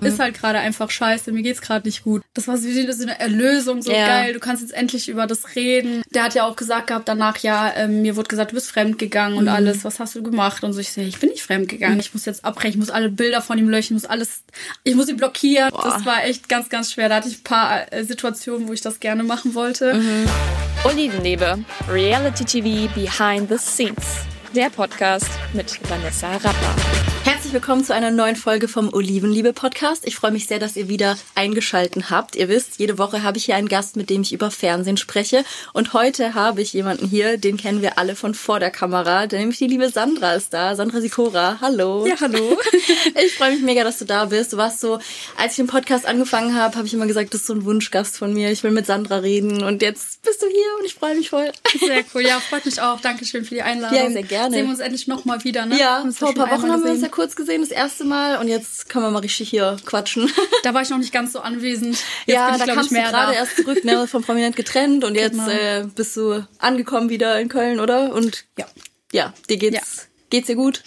mhm. ist halt gerade einfach scheiße, mir geht's gerade nicht gut. Das war so eine Erlösung, so ja. geil, du kannst jetzt endlich über das reden. Der hat ja auch gesagt gehabt danach, ja, ähm, mir wurde gesagt, du bist fremd gegangen und mhm. alles, was hast du gemacht? Und so, ich so, ich bin nicht fremd gegangen, mhm. ich muss jetzt abbrechen, ich muss alle Bilder von ihm löschen, muss alles, ich muss ihn blockieren. Boah. Das war echt ganz, ganz schwer. Da hatte ich ein paar äh, Situationen, wo ich das gerne machen wollte. Mhm. Olivenliebe, Reality TV Behind the Scenes. Der Podcast mit Vanessa Rapper. Herzlich willkommen zu einer neuen Folge vom Olivenliebe Podcast. Ich freue mich sehr, dass ihr wieder eingeschalten habt. Ihr wisst, jede Woche habe ich hier einen Gast, mit dem ich über Fernsehen spreche. Und heute habe ich jemanden hier, den kennen wir alle von vor der Kamera. Nämlich die liebe Sandra ist da. Sandra Sikora. Hallo. Ja, hallo. ich freue mich mega, dass du da bist. Du warst so, als ich den Podcast angefangen habe, habe ich immer gesagt, das ist so ein Wunschgast von mir. Ich will mit Sandra reden. Und jetzt bist du hier und ich freue mich voll. Sehr cool. Ja, freut mich auch. Dankeschön für die Einladung. Ja, sehr gerne. Sehen wir uns endlich nochmal wieder, ne? Ja, vor ein paar Wochen haben wir uns ja kurz gesehen, das erste Mal. Und jetzt können wir mal richtig hier quatschen. Da war ich noch nicht ganz so anwesend. Jetzt ja, ich, da kamst du gerade erst zurück, ne, vom Prominent getrennt. Und jetzt genau. äh, bist du angekommen wieder in Köln, oder? Und ja, ja dir geht's, ja. geht's dir gut?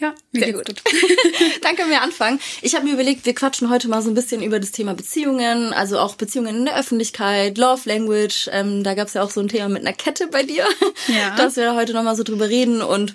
Ja, mir Sehr geht's gut. gut. Danke, wir anfangen. Ich habe mir überlegt, wir quatschen heute mal so ein bisschen über das Thema Beziehungen, also auch Beziehungen in der Öffentlichkeit, Love Language. Ähm, da gab's ja auch so ein Thema mit einer Kette bei dir, ja. dass wir heute noch mal so drüber reden und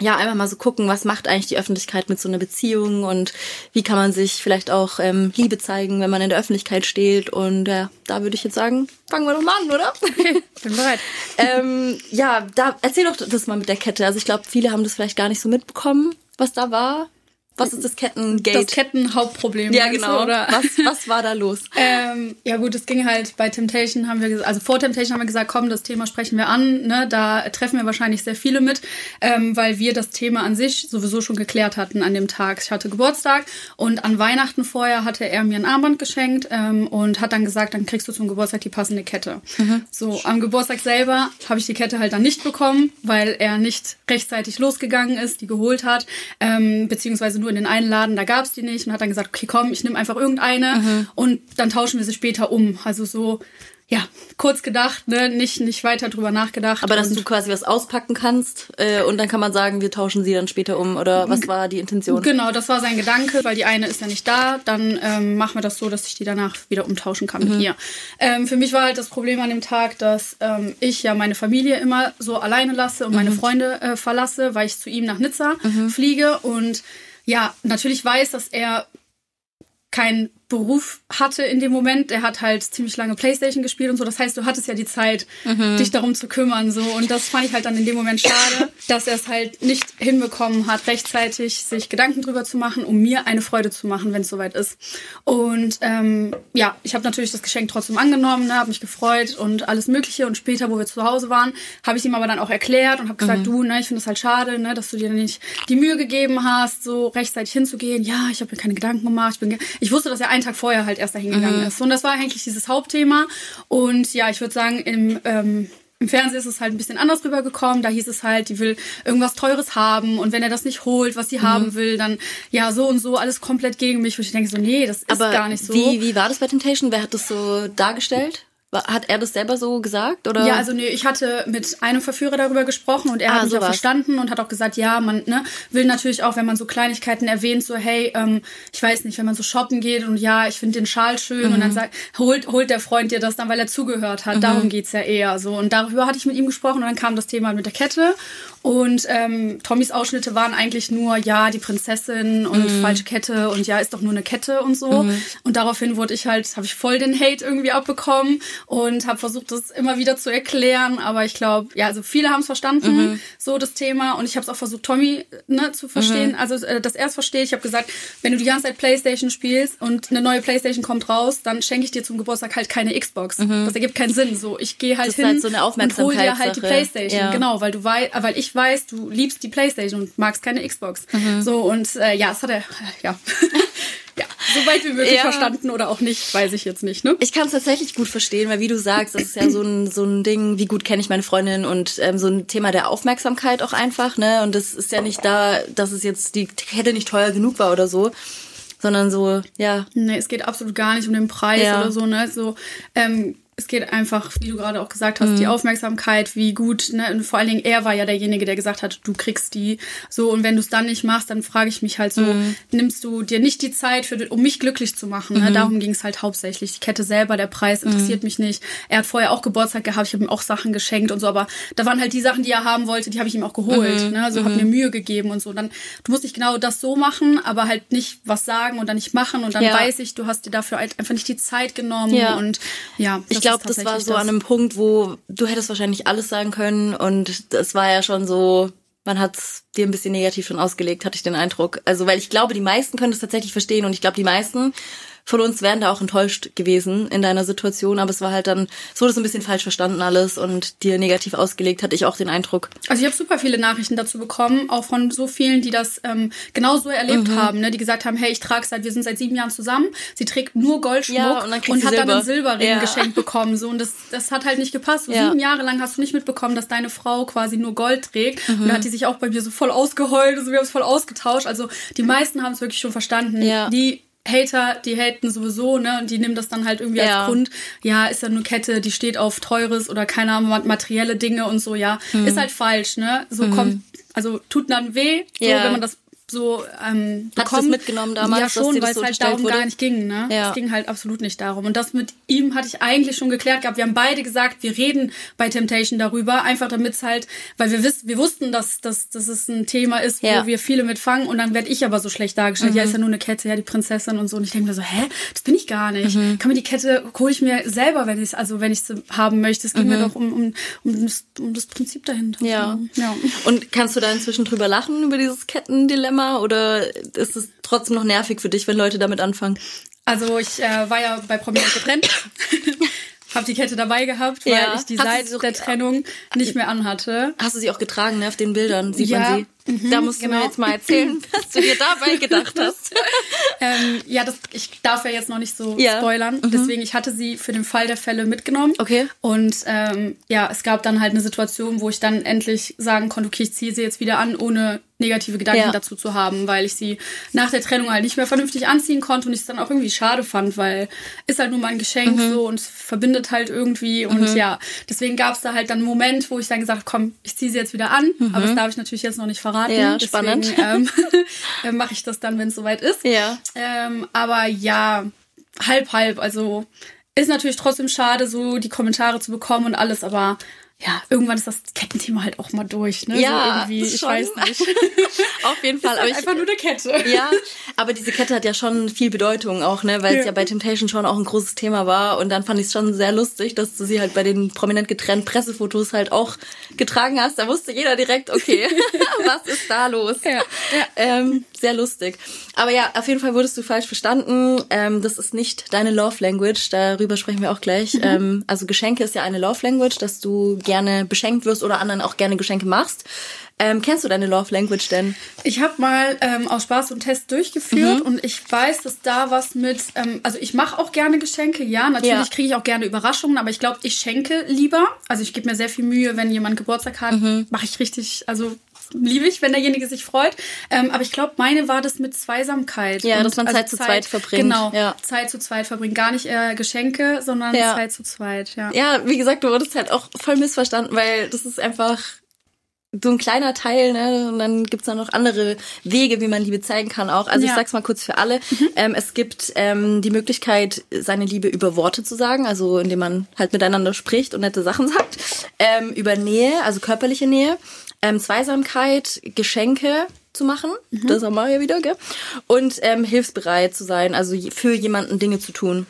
ja, einfach mal so gucken, was macht eigentlich die Öffentlichkeit mit so einer Beziehung und wie kann man sich vielleicht auch ähm, Liebe zeigen, wenn man in der Öffentlichkeit steht. Und ja, da würde ich jetzt sagen, fangen wir doch mal an, oder? Okay, bin bereit. ähm, ja, da erzähl doch das mal mit der Kette. Also ich glaube, viele haben das vielleicht gar nicht so mitbekommen, was da war. Was ist das Kettengate? Das Kettenhauptproblem. Ja, genau. Du, oder? Was, was war da los? ähm, ja gut, es ging halt bei Temptation, haben wir also vor Temptation haben wir gesagt, komm, das Thema sprechen wir an. Ne? Da treffen wir wahrscheinlich sehr viele mit, ähm, weil wir das Thema an sich sowieso schon geklärt hatten an dem Tag. Ich hatte Geburtstag und an Weihnachten vorher hatte er mir ein Armband geschenkt ähm, und hat dann gesagt, dann kriegst du zum Geburtstag die passende Kette. Mhm. So, am Geburtstag selber habe ich die Kette halt dann nicht bekommen, weil er nicht rechtzeitig losgegangen ist, die geholt hat, ähm, beziehungsweise nur in den einen Laden, da gab es die nicht und hat dann gesagt, okay, komm, ich nehme einfach irgendeine mhm. und dann tauschen wir sie später um. Also so, ja, kurz gedacht, ne, nicht, nicht weiter drüber nachgedacht. Aber dass du quasi was auspacken kannst äh, und dann kann man sagen, wir tauschen sie dann später um oder was war die Intention? Genau, das war sein Gedanke, weil die eine ist ja nicht da, dann ähm, machen wir das so, dass ich die danach wieder umtauschen kann mhm. mit ihr. Ähm, für mich war halt das Problem an dem Tag, dass ähm, ich ja meine Familie immer so alleine lasse und mhm. meine Freunde äh, verlasse, weil ich zu ihm nach Nizza mhm. fliege und ja, natürlich weiß, dass er kein Beruf hatte in dem Moment. Er hat halt ziemlich lange Playstation gespielt und so. Das heißt, du hattest ja die Zeit, mhm. dich darum zu kümmern. so Und das fand ich halt dann in dem Moment schade, dass er es halt nicht hinbekommen hat, rechtzeitig sich Gedanken drüber zu machen, um mir eine Freude zu machen, wenn es soweit ist. Und ähm, ja, ich habe natürlich das Geschenk trotzdem angenommen, ne, habe mich gefreut und alles Mögliche. Und später, wo wir zu Hause waren, habe ich ihm aber dann auch erklärt und habe gesagt, mhm. du, ne, ich finde es halt schade, ne, dass du dir nicht die Mühe gegeben hast, so rechtzeitig hinzugehen. Ja, ich habe mir keine Gedanken gemacht. Ich, bin ich wusste, dass er einen Tag vorher halt erst dahin gegangen mhm. ist. Und das war eigentlich dieses Hauptthema. Und ja, ich würde sagen, im, ähm, im Fernsehen ist es halt ein bisschen anders rübergekommen. Da hieß es halt, die will irgendwas Teures haben und wenn er das nicht holt, was sie mhm. haben will, dann ja so und so alles komplett gegen mich. Wo ich denke so, nee, das ist Aber gar nicht so. Wie, wie war das bei Temptation? Wer hat das so dargestellt? Hat er das selber so gesagt? Oder? Ja, also nee, ich hatte mit einem Verführer darüber gesprochen und er ah, hat mich sowas. auch verstanden und hat auch gesagt, ja, man ne, will natürlich auch, wenn man so Kleinigkeiten erwähnt, so hey, ähm, ich weiß nicht, wenn man so shoppen geht und ja, ich finde den Schal schön mhm. und dann mhm. sagt, holt, holt der Freund dir das dann, weil er zugehört hat. Mhm. Darum geht's ja eher so. Und darüber hatte ich mit ihm gesprochen und dann kam das Thema mit der Kette und ähm, Tommys Ausschnitte waren eigentlich nur, ja, die Prinzessin und mhm. falsche Kette und ja, ist doch nur eine Kette und so. Mhm. Und daraufhin wurde ich halt, habe ich voll den Hate irgendwie abbekommen und habe versucht, das immer wieder zu erklären. Aber ich glaube, ja, also viele haben es verstanden, mhm. so das Thema. Und ich habe es auch versucht, Tommy ne, zu verstehen, mhm. also äh, dass er es versteht. Ich habe gesagt, wenn du die ganze Zeit Playstation spielst und eine neue Playstation kommt raus, dann schenke ich dir zum Geburtstag halt keine Xbox. Mhm. Das ergibt keinen Sinn. So, ich gehe halt das hin halt so und hol dir halt die Playstation. Ja. Genau, weil du weißt, weil ich weiß, du liebst die Playstation und magst keine Xbox. Mhm. So und äh, ja, das hat er, ja. so weit wie möglich ja. verstanden oder auch nicht, weiß ich jetzt nicht. Ne? Ich kann es tatsächlich gut verstehen, weil wie du sagst, das ist ja so ein, so ein Ding, wie gut kenne ich meine Freundin und ähm, so ein Thema der Aufmerksamkeit auch einfach. ne Und das ist ja nicht da, dass es jetzt die Kette nicht teuer genug war oder so, sondern so, ja. Nee, es geht absolut gar nicht um den Preis ja. oder so, ne? So, ähm, es geht einfach, wie du gerade auch gesagt hast, mhm. die Aufmerksamkeit, wie gut, ne? Und vor allen Dingen, er war ja derjenige, der gesagt hat, du kriegst die. So, und wenn du es dann nicht machst, dann frage ich mich halt so, mhm. nimmst du dir nicht die Zeit, für, um mich glücklich zu machen? Ne? Mhm. Darum ging es halt hauptsächlich. Die Kette selber, der Preis interessiert mhm. mich nicht. Er hat vorher auch Geburtstag gehabt, ich habe ihm auch Sachen geschenkt und so, aber da waren halt die Sachen, die er haben wollte, die habe ich ihm auch geholt. Mhm. Ne? Also habe mhm. mir Mühe gegeben und so. Und dann, du musst nicht genau das so machen, aber halt nicht was sagen und dann nicht machen und dann ja. weiß ich, du hast dir dafür halt einfach nicht die Zeit genommen ja. und ja. Ich glaube, das war so das. an einem Punkt, wo du hättest wahrscheinlich alles sagen können und das war ja schon so, man hat dir ein bisschen negativ schon ausgelegt, hatte ich den Eindruck. Also, weil ich glaube, die meisten können das tatsächlich verstehen und ich glaube, die meisten von uns wären da auch enttäuscht gewesen in deiner Situation, aber es war halt dann, es wurde so ein bisschen falsch verstanden alles und dir negativ ausgelegt, hatte ich auch den Eindruck. Also ich habe super viele Nachrichten dazu bekommen, auch von so vielen, die das ähm, genauso erlebt mhm. haben, ne? die gesagt haben, hey, ich trage seit, wir sind seit sieben Jahren zusammen, sie trägt nur Goldschmuck ja, und, dann und hat Silber. dann einen Silberring ja. geschenkt bekommen. So, und das, das hat halt nicht gepasst. So ja. Sieben Jahre lang hast du nicht mitbekommen, dass deine Frau quasi nur Gold trägt. Mhm. Und da hat die sich auch bei mir so voll ausgeheult, also wir haben es voll ausgetauscht. Also die meisten haben es wirklich schon verstanden. Ja. Die Hater, die haten sowieso, ne? Und die nehmen das dann halt irgendwie ja. als Grund. Ja, ist ja nur Kette, die steht auf teures oder keine Ahnung, materielle Dinge und so, ja. Hm. Ist halt falsch, ne? So hm. kommt, also tut dann weh, so, ja. wenn man das so ähm, bekommen. Hast du mitgenommen damals? Ja schon, weil es so halt darum wurde? gar nicht ging. Ne? Ja. Es ging halt absolut nicht darum. Und das mit ihm hatte ich eigentlich schon geklärt gehabt. Wir haben beide gesagt, wir reden bei Temptation darüber, einfach damit es halt, weil wir wissen, wir wussten, dass, dass, dass es ein Thema ist, ja. wo wir viele mitfangen. Und dann werde ich aber so schlecht dargestellt. Mhm. Ja, ist ja nur eine Kette, ja, die Prinzessin und so. Und ich denke mir so, hä, das bin ich gar nicht. Mhm. Kann mir die Kette hole ich mir selber, wenn ich also wenn ich sie haben möchte. Es ging mhm. mir doch um, um, um, das, um das Prinzip dahinter. Ja. ja. Und kannst du da inzwischen drüber lachen über dieses Kettendilemma? Dilemma oder ist es trotzdem noch nervig für dich, wenn Leute damit anfangen? Also ich äh, war ja bei Prominent getrennt. Hab die Kette dabei gehabt, weil ja. ich die Seite der Trennung nicht mehr anhatte. Hast du sie auch getragen, ne? Auf den Bildern sieht ja. man sie. Mhm, da musst genau. du mir jetzt mal erzählen, was du dir dabei gedacht hast. ähm, ja, das, ich darf ja jetzt noch nicht so ja. spoilern. Mhm. Deswegen, ich hatte sie für den Fall der Fälle mitgenommen. Okay. Und ähm, ja, es gab dann halt eine Situation, wo ich dann endlich sagen konnte, okay, ich ziehe sie jetzt wieder an, ohne negative Gedanken ja. dazu zu haben, weil ich sie nach der Trennung halt nicht mehr vernünftig anziehen konnte und ich es dann auch irgendwie schade fand, weil ist halt nur mein Geschenk mhm. so und es verbindet halt irgendwie und mhm. ja, deswegen gab es da halt dann einen Moment, wo ich dann gesagt komm, ich ziehe sie jetzt wieder an, aber das mhm. darf ich natürlich jetzt noch nicht verraten verraten. Ja, spannend. Deswegen ähm, mache ich das dann, wenn es soweit ist. Ja. Ähm, aber ja, halb, halb. Also ist natürlich trotzdem schade, so die Kommentare zu bekommen und alles, aber ja, irgendwann ist das Kettenthema halt auch mal durch, ne? Ja, so irgendwie, ich weiß nicht. Auf jeden Fall. Ist halt aber ich, einfach nur eine Kette. Ja, aber diese Kette hat ja schon viel Bedeutung auch, ne? Weil ja. es ja bei Temptation schon auch ein großes Thema war. Und dann fand ich es schon sehr lustig, dass du sie halt bei den prominent getrennten Pressefotos halt auch getragen hast. Da wusste jeder direkt, okay, was ist da los? Ja, ja. Ähm, sehr lustig. Aber ja, auf jeden Fall wurdest du falsch verstanden. Ähm, das ist nicht deine Love Language. Darüber sprechen wir auch gleich. Mhm. Ähm, also Geschenke ist ja eine Love Language, dass du gerne beschenkt wirst oder anderen auch gerne Geschenke machst. Ähm, kennst du deine Love Language denn? Ich habe mal ähm, aus Spaß und Test durchgeführt mhm. und ich weiß, dass da was mit, ähm, also ich mache auch gerne Geschenke, ja, natürlich ja. kriege ich auch gerne Überraschungen, aber ich glaube, ich schenke lieber. Also ich gebe mir sehr viel Mühe, wenn jemand Geburtstag hat, mhm. mache ich richtig, also liebe ich, wenn derjenige sich freut. Ähm, aber ich glaube, meine war das mit Zweisamkeit. Ja, und, dass man also Zeit zu zweit verbringt. Genau, ja. Zeit zu zweit verbringen. Gar nicht äh, Geschenke, sondern ja. Zeit zu zweit. Ja. ja, wie gesagt, du wurdest halt auch voll missverstanden, weil das ist einfach so ein kleiner Teil, ne? Und dann gibt's dann noch andere Wege, wie man Liebe zeigen kann auch. Also ja. ich sag's mal kurz für alle. Mhm. Ähm, es gibt ähm, die Möglichkeit, seine Liebe über Worte zu sagen, also indem man halt miteinander spricht und nette Sachen sagt. Ähm, über Nähe, also körperliche Nähe ähm, Zweisamkeit, Geschenke zu machen, mhm. das haben wir ja wieder, gell? Und ähm, hilfsbereit zu sein, also für jemanden Dinge zu tun.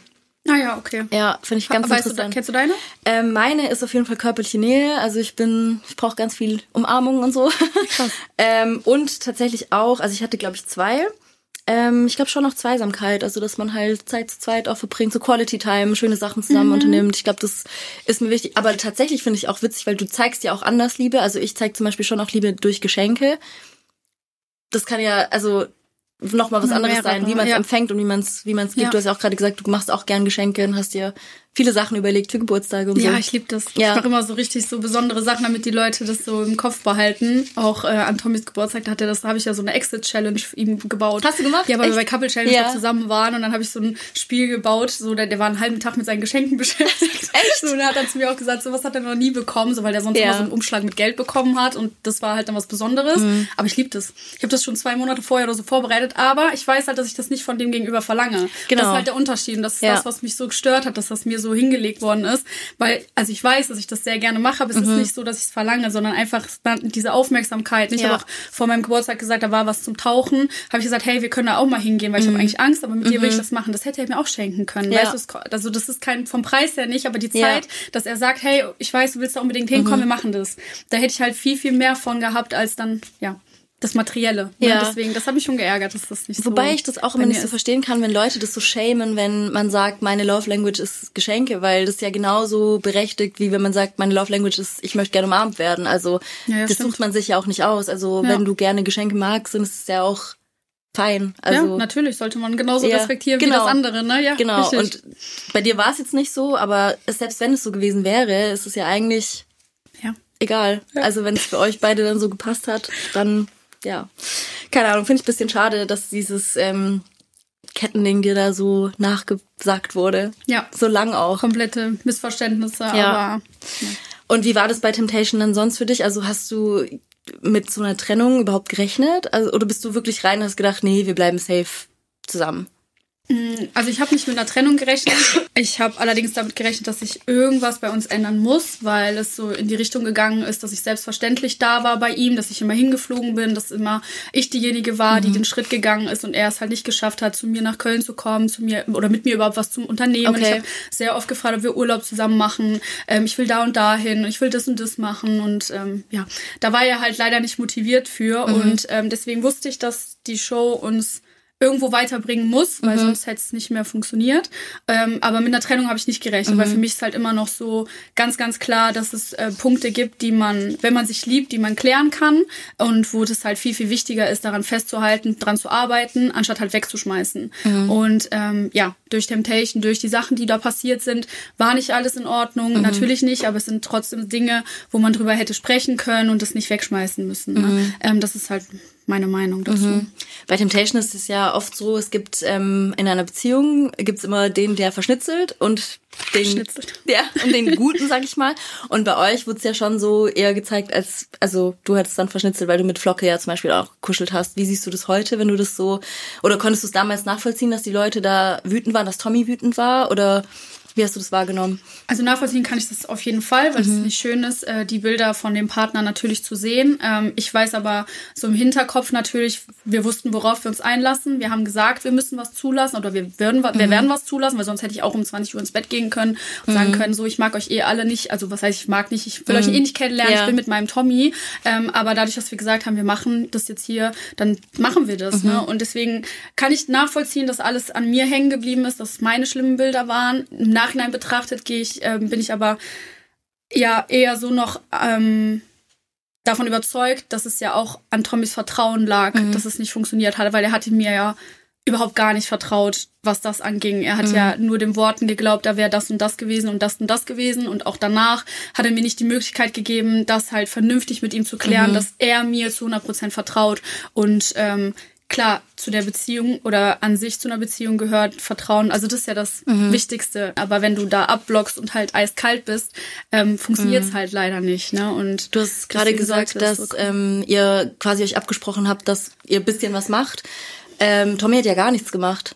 Ah ja, okay. Ja, finde ich ganz weißt interessant. Du, kennst du deine? Ähm, meine ist auf jeden Fall körperliche Nähe. Also ich bin, ich brauche ganz viel Umarmung und so. Krass. ähm, und tatsächlich auch, also ich hatte glaube ich zwei. Ähm, ich glaube schon noch Zweisamkeit, also dass man halt Zeit zu zweit auch verbringt, so Quality Time, schöne Sachen zusammen mhm. unternimmt. Ich glaube, das ist mir wichtig. Aber tatsächlich finde ich auch witzig, weil du zeigst ja auch anders Liebe. Also ich zeige zum Beispiel schon auch Liebe durch Geschenke. Das kann ja, also nochmal was anderes mehrere, sein, wie man es ja. empfängt und wie man es wie man's gibt. Ja. Du hast ja auch gerade gesagt, du machst auch gern Geschenke und hast dir viele Sachen überlegt für Geburtstage und ja, so. Ja, ich liebe das. Ja. Ich mache immer so richtig so besondere Sachen, damit die Leute das so im Kopf behalten. Auch äh, an Tommys Geburtstag hat er das, da habe ich ja so eine Exit-Challenge für ihn gebaut. Hast du gemacht? Ja, weil Echt? wir bei Couple Challenge ja. zusammen waren und dann habe ich so ein Spiel gebaut, so der, der war einen halben Tag mit seinen Geschenken beschäftigt. Echt? So, und er hat dann zu mir auch gesagt, so was hat er noch nie bekommen, so weil der sonst ja. immer so einen Umschlag mit Geld bekommen hat und das war halt dann was Besonderes. Mhm. Aber ich liebe das. Ich habe das schon zwei Monate vorher oder so vorbereitet, aber ich weiß halt, dass ich das nicht von dem gegenüber verlange. Genau. Das ist halt der Unterschied und das ist ja. das, was mich so gestört hat, dass das mir so hingelegt worden ist. Weil, also ich weiß, dass ich das sehr gerne mache, aber es mhm. ist nicht so, dass ich es verlange, sondern einfach diese Aufmerksamkeit. Ich ja. habe auch vor meinem Geburtstag gesagt, da war was zum Tauchen. Habe ich gesagt, hey, wir können da auch mal hingehen, weil ich mhm. habe eigentlich Angst, aber mit mhm. dir will ich mhm. das machen. Das hätte er mir auch schenken können. Ja. Weißt du, also das ist kein vom Preis her nicht, aber die Zeit, ja. dass er sagt, hey, ich weiß, du willst da unbedingt hinkommen, mhm. wir machen das. Da hätte ich halt viel, viel mehr von gehabt, als dann, ja das Materielle. Ne? Ja. Deswegen, das hat mich schon geärgert, dass das nicht Wobei so ich das auch immer nicht so verstehen kann, wenn Leute das so schämen, wenn man sagt, meine Love Language ist Geschenke, weil das ja genauso berechtigt, wie wenn man sagt, meine Love Language ist, ich möchte gerne umarmt werden. Also ja, ja, das stimmt. sucht man sich ja auch nicht aus. Also wenn du gerne Geschenke magst, dann ist es ja auch fein. Also, ja, natürlich sollte man genauso respektieren genau, wie das andere, ne? Ja, genau. Richtig. Und bei dir war es jetzt nicht so, aber selbst wenn es so gewesen wäre, ist es ja eigentlich ja. egal. Also wenn es für euch beide dann so gepasst hat, dann ja, keine Ahnung, finde ich ein bisschen schade, dass dieses ähm, Kettending dir da so nachgesagt wurde. Ja. So lang auch. Komplette Missverständnisse, ja. aber. Ja. Und wie war das bei Temptation dann sonst für dich? Also hast du mit so einer Trennung überhaupt gerechnet? Also, oder bist du wirklich rein und hast gedacht, nee, wir bleiben safe zusammen? Mm, also ich habe nicht mit einer Trennung gerechnet. Ich habe allerdings damit gerechnet, dass sich irgendwas bei uns ändern muss, weil es so in die Richtung gegangen ist, dass ich selbstverständlich da war bei ihm, dass ich immer hingeflogen bin, dass immer ich diejenige war, mhm. die den Schritt gegangen ist und er es halt nicht geschafft hat, zu mir nach Köln zu kommen, zu mir oder mit mir überhaupt was zum Unternehmen. Okay. Ich habe sehr oft gefragt, ob wir Urlaub zusammen machen. Ähm, ich will da und dahin, ich will das und das machen und ähm, ja, da war er halt leider nicht motiviert für mhm. und ähm, deswegen wusste ich, dass die Show uns irgendwo weiterbringen muss, weil mhm. sonst hätte es nicht mehr funktioniert. Ähm, aber mit einer Trennung habe ich nicht gerechnet, mhm. weil für mich ist halt immer noch so ganz, ganz klar, dass es äh, Punkte gibt, die man, wenn man sich liebt, die man klären kann und wo das halt viel, viel wichtiger ist, daran festzuhalten, dran zu arbeiten, anstatt halt wegzuschmeißen. Mhm. Und ähm, ja, durch Temptation, durch die Sachen, die da passiert sind, war nicht alles in Ordnung. Mhm. Natürlich nicht, aber es sind trotzdem Dinge, wo man drüber hätte sprechen können und das nicht wegschmeißen müssen. Ne? Mhm. Ähm, das ist halt meine Meinung dazu. Mhm. Bei Temptation ist es ja oft so, es gibt ähm, in einer Beziehung gibt's immer den, der verschnitzelt und den, ja, und den Guten, sag ich mal. Und bei euch wurde es ja schon so eher gezeigt, als, also du hättest dann verschnitzelt, weil du mit Flocke ja zum Beispiel auch kuschelt hast. Wie siehst du das heute, wenn du das so, oder konntest du es damals nachvollziehen, dass die Leute da wütend waren, dass Tommy wütend war, oder wie hast du das wahrgenommen? Also nachvollziehen kann ich das auf jeden Fall, weil mhm. es nicht schön ist, äh, die Bilder von dem Partner natürlich zu sehen. Ähm, ich weiß aber so im Hinterkopf natürlich, wir wussten, worauf wir uns einlassen. Wir haben gesagt, wir müssen was zulassen oder wir werden, mhm. wir werden was zulassen, weil sonst hätte ich auch um 20 Uhr ins Bett gehen können und mhm. sagen können, so ich mag euch eh alle nicht. Also was heißt, ich mag nicht, ich will euch mhm. eh nicht kennenlernen, ja. ich bin mit meinem Tommy. Ähm, aber dadurch, dass wir gesagt haben, wir machen das jetzt hier, dann machen wir das. Ne? Mhm. Und deswegen kann ich nachvollziehen, dass alles an mir hängen geblieben ist, dass meine schlimmen Bilder waren. Im Nachhinein betrachtet gehe ich, äh, bin ich aber ja eher so noch ähm, davon überzeugt, dass es ja auch an Tommys Vertrauen lag, mhm. dass es nicht funktioniert hat, weil er hatte mir ja überhaupt gar nicht vertraut, was das anging. Er hat mhm. ja nur den Worten geglaubt, da wäre das und das gewesen und das und das gewesen. Und auch danach hat er mir nicht die Möglichkeit gegeben, das halt vernünftig mit ihm zu klären, mhm. dass er mir zu 100 Prozent vertraut. Und ähm, klar, zu der Beziehung oder an sich zu einer Beziehung gehört Vertrauen. Also das ist ja das mhm. Wichtigste. Aber wenn du da abblockst und halt eiskalt bist, ähm, funktioniert es mhm. halt leider nicht. Ne? Und du hast gerade gesagt, dass so ähm, ihr quasi euch abgesprochen habt, dass ihr bisschen was macht. Ähm, Tommy hat ja gar nichts gemacht.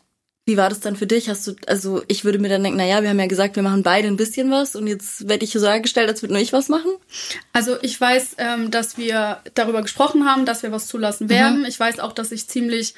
Wie war das dann für dich? Hast du, also ich würde mir dann denken, na ja, wir haben ja gesagt, wir machen beide ein bisschen was und jetzt werde ich so dargestellt, als würde nur ich was machen? Also ich weiß, ähm, dass wir darüber gesprochen haben, dass wir was zulassen werden. Mhm. Ich weiß auch, dass ich ziemlich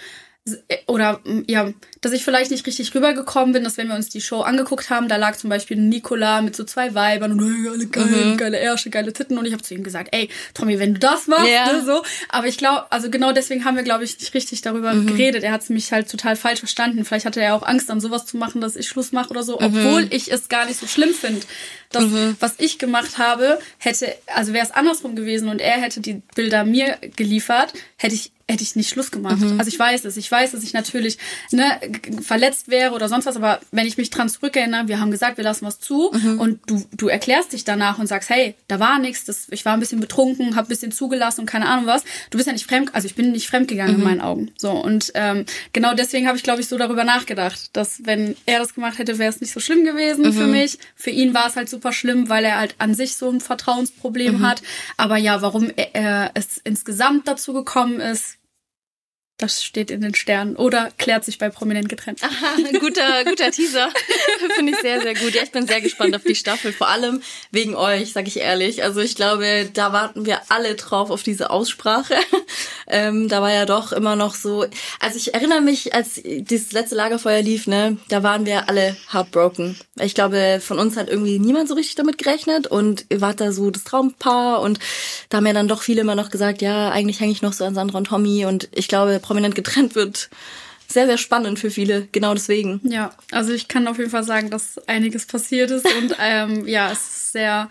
oder ja, dass ich vielleicht nicht richtig rübergekommen bin, dass wenn wir uns die Show angeguckt haben, da lag zum Beispiel Nikola mit so zwei Weibern und hey, alle geil, mhm. geile Ärsche, geile Titten und ich habe zu ihm gesagt, ey, Tommy, wenn du das machst, ja. ne, so. Aber ich glaube, also genau deswegen haben wir, glaube ich, nicht richtig darüber mhm. geredet. Er hat mich halt total falsch verstanden. Vielleicht hatte er auch Angst, dann sowas zu machen, dass ich Schluss mache oder so, mhm. obwohl ich es gar nicht so schlimm finde. Das, mhm. was ich gemacht habe, hätte, also wäre es andersrum gewesen und er hätte die Bilder mir geliefert, hätte ich hätte ich nicht Schluss gemacht. Mhm. Also ich weiß es. Ich weiß, dass ich natürlich ne, verletzt wäre oder sonst was, aber wenn ich mich dran zurückerinnere, wir haben gesagt, wir lassen was zu mhm. und du, du erklärst dich danach und sagst, hey, da war nichts, das, ich war ein bisschen betrunken, habe ein bisschen zugelassen und keine Ahnung was. Du bist ja nicht fremd, also ich bin nicht fremdgegangen mhm. in meinen Augen. So und ähm, genau deswegen habe ich, glaube ich, so darüber nachgedacht, dass wenn er das gemacht hätte, wäre es nicht so schlimm gewesen für mhm. mich. Für ihn war es halt super schlimm, weil er halt an sich so ein Vertrauensproblem mhm. hat. Aber ja, warum er, es insgesamt dazu gekommen ist, das steht in den Sternen oder klärt sich bei Prominent getrennt. Aha, guter, guter Teaser. Finde ich sehr, sehr gut. Ja, ich bin sehr gespannt auf die Staffel. Vor allem wegen euch, sag ich ehrlich. Also ich glaube, da warten wir alle drauf auf diese Aussprache. Ähm, da war ja doch immer noch so. Also ich erinnere mich, als dieses letzte Lagerfeuer lief, ne, da waren wir alle heartbroken. Ich glaube, von uns hat irgendwie niemand so richtig damit gerechnet und ihr wart da so das Traumpaar und da haben ja dann doch viele immer noch gesagt, ja, eigentlich hänge ich noch so an Sandra und Tommy und ich glaube, prominent getrennt wird sehr, sehr spannend für viele, genau deswegen. Ja, also ich kann auf jeden Fall sagen, dass einiges passiert ist und ähm, ja, es ist sehr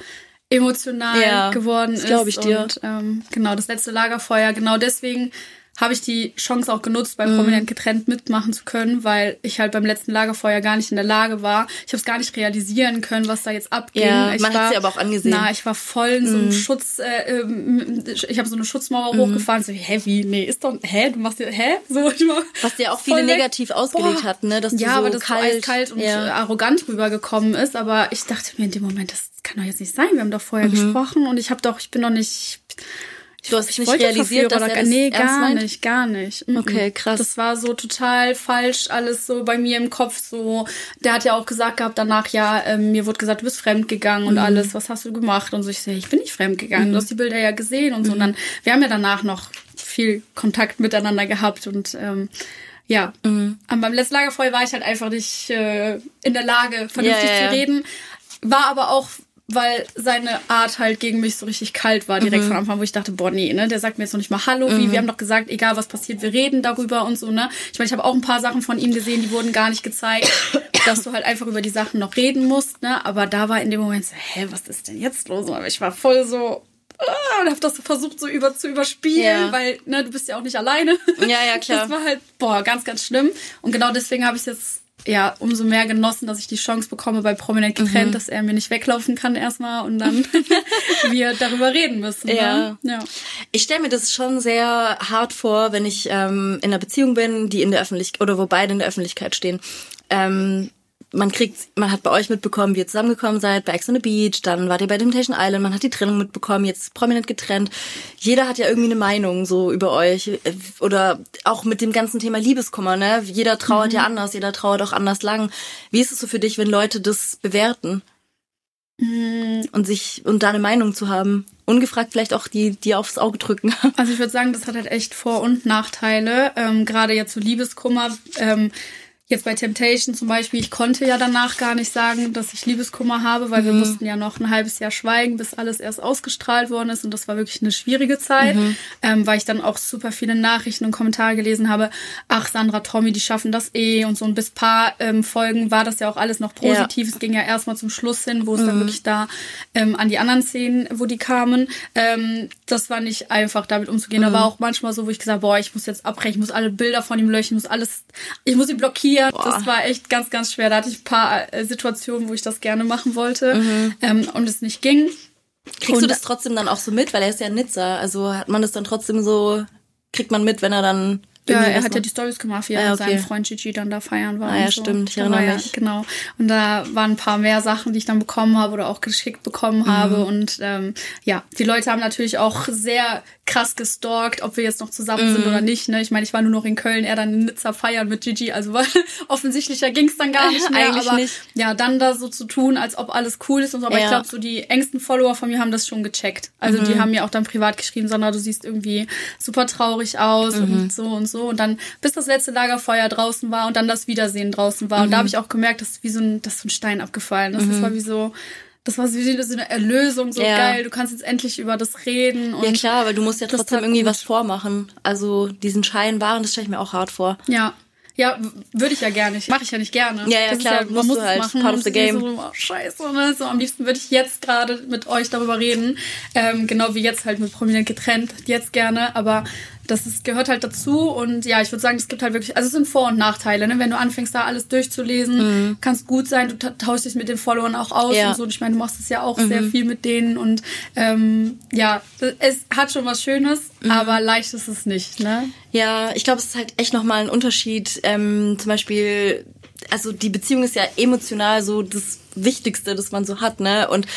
emotional ja, geworden ist. Glaube ich dir. Und ähm, genau, das letzte Lagerfeuer, genau deswegen habe ich die Chance auch genutzt, bei mhm. Prominent getrennt mitmachen zu können, weil ich halt beim letzten Lagerfeuer gar nicht in der Lage war. Ich habe es gar nicht realisieren können, was da jetzt abging. Ja, ich man hat sie aber auch angesehen. Na, ich war voll in so einem mhm. Schutz, äh, ähm, ich habe so eine Schutzmauer mhm. hochgefahren. So, hä, wie? Nee, ist doch, hä, du machst dir, hä? So, ich war was dir auch viele negativ ausgelegt hat, ne? Dass du ja, so aber das kalt, kalt und ja. arrogant rübergekommen ist. Aber ich dachte mir in dem Moment, das kann doch jetzt nicht sein. Wir haben doch vorher mhm. gesprochen und ich habe doch, ich bin doch nicht Du hast ich nicht realisiert, dass er das Nee, gar meint? nicht, gar nicht. Okay, krass. Das war so total falsch, alles so bei mir im Kopf so. Der hat ja auch gesagt gehabt danach, ja, ähm, mir wurde gesagt, du bist fremd gegangen und mhm. alles. Was hast du gemacht? Und so, ich so, ich bin nicht fremd gegangen. Mhm. Du hast die Bilder ja gesehen und so. Und mhm. dann, wir haben ja danach noch viel Kontakt miteinander gehabt und ähm, ja, mhm. beim letzten Lagerfeuer war ich halt einfach nicht äh, in der Lage, vernünftig ja, ja. zu reden. War aber auch weil seine Art halt gegen mich so richtig kalt war, direkt mhm. von Anfang, wo ich dachte, boah, nee, ne, der sagt mir jetzt noch nicht mal Hallo, wie, mhm. wir haben doch gesagt, egal was passiert, wir reden darüber und so, ne. Ich meine, ich habe auch ein paar Sachen von ihm gesehen, die wurden gar nicht gezeigt, dass du halt einfach über die Sachen noch reden musst, ne, aber da war in dem Moment so, hä, was ist denn jetzt los? Aber ich war voll so, ah, und habe das versucht so über zu überspielen, ja. weil ne, du bist ja auch nicht alleine. Ja, ja, klar. Das war halt boah, ganz ganz schlimm und genau deswegen habe ich jetzt ja, umso mehr genossen, dass ich die Chance bekomme bei Prominent getrennt, mhm. dass er mir nicht weglaufen kann erstmal und dann wir darüber reden müssen. Ja. Ne? ja. Ich stelle mir das schon sehr hart vor, wenn ich ähm, in einer Beziehung bin, die in der Öffentlichkeit oder wo beide in der Öffentlichkeit stehen. Ähm, man kriegt, man hat bei euch mitbekommen, wie ihr zusammengekommen seid, bei Ex on the Beach, dann wart ihr bei Temptation Island, man hat die Trennung mitbekommen, jetzt prominent getrennt. Jeder hat ja irgendwie eine Meinung so über euch oder auch mit dem ganzen Thema Liebeskummer, ne? Jeder trauert mhm. ja anders, jeder trauert auch anders lang. Wie ist es so für dich, wenn Leute das bewerten? Mhm. Und sich, und da eine Meinung zu haben? Ungefragt vielleicht auch die, die aufs Auge drücken. Also ich würde sagen, das hat halt echt Vor- und Nachteile. Ähm, Gerade jetzt so Liebeskummer. Ähm, Jetzt bei Temptation zum Beispiel, ich konnte ja danach gar nicht sagen, dass ich Liebeskummer habe, weil mhm. wir mussten ja noch ein halbes Jahr schweigen, bis alles erst ausgestrahlt worden ist. Und das war wirklich eine schwierige Zeit, mhm. ähm, weil ich dann auch super viele Nachrichten und Kommentare gelesen habe. Ach, Sandra, Tommy, die schaffen das eh und so. Und bis paar ähm, Folgen war das ja auch alles noch positiv. Ja. Es ging ja erstmal zum Schluss hin, wo es mhm. dann wirklich da ähm, an die anderen Szenen, wo die kamen. Ähm, das war nicht einfach, damit umzugehen. Da war auch manchmal so, wo ich gesagt boah, ich muss jetzt abbrechen, ich muss alle Bilder von ihm löschen, ich muss alles, ich muss ihn blockieren hier. Boah. Das war echt ganz, ganz schwer. Da hatte ich ein paar äh, Situationen, wo ich das gerne machen wollte mhm. ähm, und es nicht ging. Kriegst und, du das trotzdem dann auch so mit? Weil er ist ja in Nizza. Also hat man das dann trotzdem so, kriegt man mit, wenn er dann ja, er hat ja die Stories gemacht, wie er ah, okay. mit seinem Freund Gigi dann da feiern war. Ah, ja, so. stimmt, ich erinnere ja, mich. Genau. Und da waren ein paar mehr Sachen, die ich dann bekommen habe oder auch geschickt bekommen mhm. habe. Und ähm, ja, die Leute haben natürlich auch sehr krass gestalkt, ob wir jetzt noch zusammen mhm. sind oder nicht. Ne? Ich meine, ich war nur noch in Köln, er dann in Nizza feiern mit Gigi. Also weil, offensichtlicher ging es dann gar nicht mehr. Eigentlich aber nicht. ja, dann da so zu tun, als ob alles cool ist und so. Aber ja. ich glaube, so die engsten Follower von mir haben das schon gecheckt. Also mhm. die haben mir auch dann privat geschrieben, Sandra, du siehst irgendwie super traurig aus und mhm. so und so. Und dann bis das letzte Lagerfeuer draußen war und dann das Wiedersehen draußen war. Mhm. Und da mhm. habe ich auch gemerkt, dass wie so ein, dass so ein Stein abgefallen ist. Mhm. Das war wie so, das war wie so eine Erlösung, so ja. geil. Du kannst jetzt endlich über das reden. ja klar, weil du musst ja trotzdem irgendwie was vormachen. Also diesen Schein wahren, das stelle ich mir auch hart vor. Ja. Ja, würde ich ja gerne. Mache ich ja nicht gerne. Ja, ja, das klar, ja, man muss halt machen. part of the game. So, oh, scheiße, ne? So, am liebsten würde ich jetzt gerade mit euch darüber reden. Ähm, genau wie jetzt halt mit Prominent getrennt. Jetzt gerne. Aber das ist, gehört halt dazu und ja, ich würde sagen, es gibt halt wirklich, also es sind Vor- und Nachteile, ne? wenn du anfängst da alles durchzulesen, mhm. kann es gut sein, du tauschst dich mit den Followern auch aus ja. und so. Und ich meine, du machst es ja auch mhm. sehr viel mit denen und ähm, ja, es hat schon was Schönes, mhm. aber leicht ist es nicht, ne? Ja, ich glaube, es ist halt echt nochmal ein Unterschied. Ähm, zum Beispiel, also die Beziehung ist ja emotional so das Wichtigste, das man so hat, ne? Und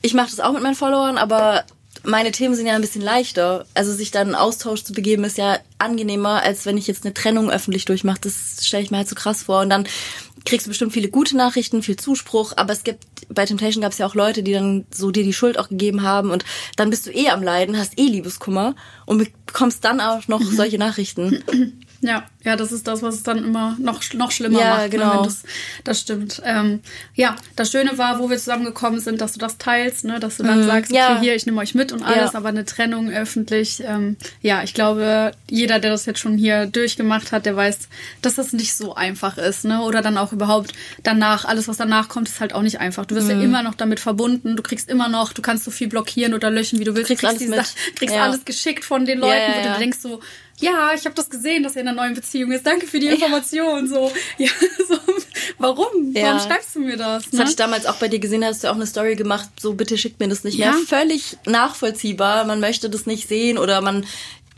ich mache das auch mit meinen Followern, aber meine Themen sind ja ein bisschen leichter. Also sich dann einen Austausch zu begeben, ist ja angenehmer, als wenn ich jetzt eine Trennung öffentlich durchmache. Das stelle ich mir halt so krass vor. Und dann kriegst du bestimmt viele gute Nachrichten, viel Zuspruch, aber es gibt, bei Temptation gab es ja auch Leute, die dann so dir die Schuld auch gegeben haben und dann bist du eh am Leiden, hast eh Liebeskummer und bekommst dann auch noch mhm. solche Nachrichten. Ja, ja, das ist das, was es dann immer noch, noch schlimmer ja, macht. Ne, genau. Ne, das, das stimmt. Ähm, ja, das Schöne war, wo wir zusammengekommen sind, dass du das teilst, ne? dass du dann mhm. sagst, okay, ja. hier, ich nehme euch mit und alles, ja. aber eine Trennung öffentlich, ähm, ja, ich glaube, jeder, der das jetzt schon hier durchgemacht hat, der weiß, dass das nicht so einfach ist. Ne? Oder dann auch überhaupt danach, alles, was danach kommt, ist halt auch nicht einfach. Du wirst mhm. ja immer noch damit verbunden, du kriegst immer noch, du kannst so viel blockieren oder löschen, wie du willst. Du kriegst, kriegst alles, kriegst alles geschickt von den Leuten, wo du denkst so, ja, ich habe das gesehen, dass er in einer neuen Beziehung ist. Danke für die Information. Ja. So, ja, so, warum? Ja. Warum schreibst du mir das? Ne? Das hatte ich damals auch bei dir gesehen, hast du auch eine Story gemacht, so bitte schickt mir das nicht ja. mehr. Völlig nachvollziehbar. Man möchte das nicht sehen oder man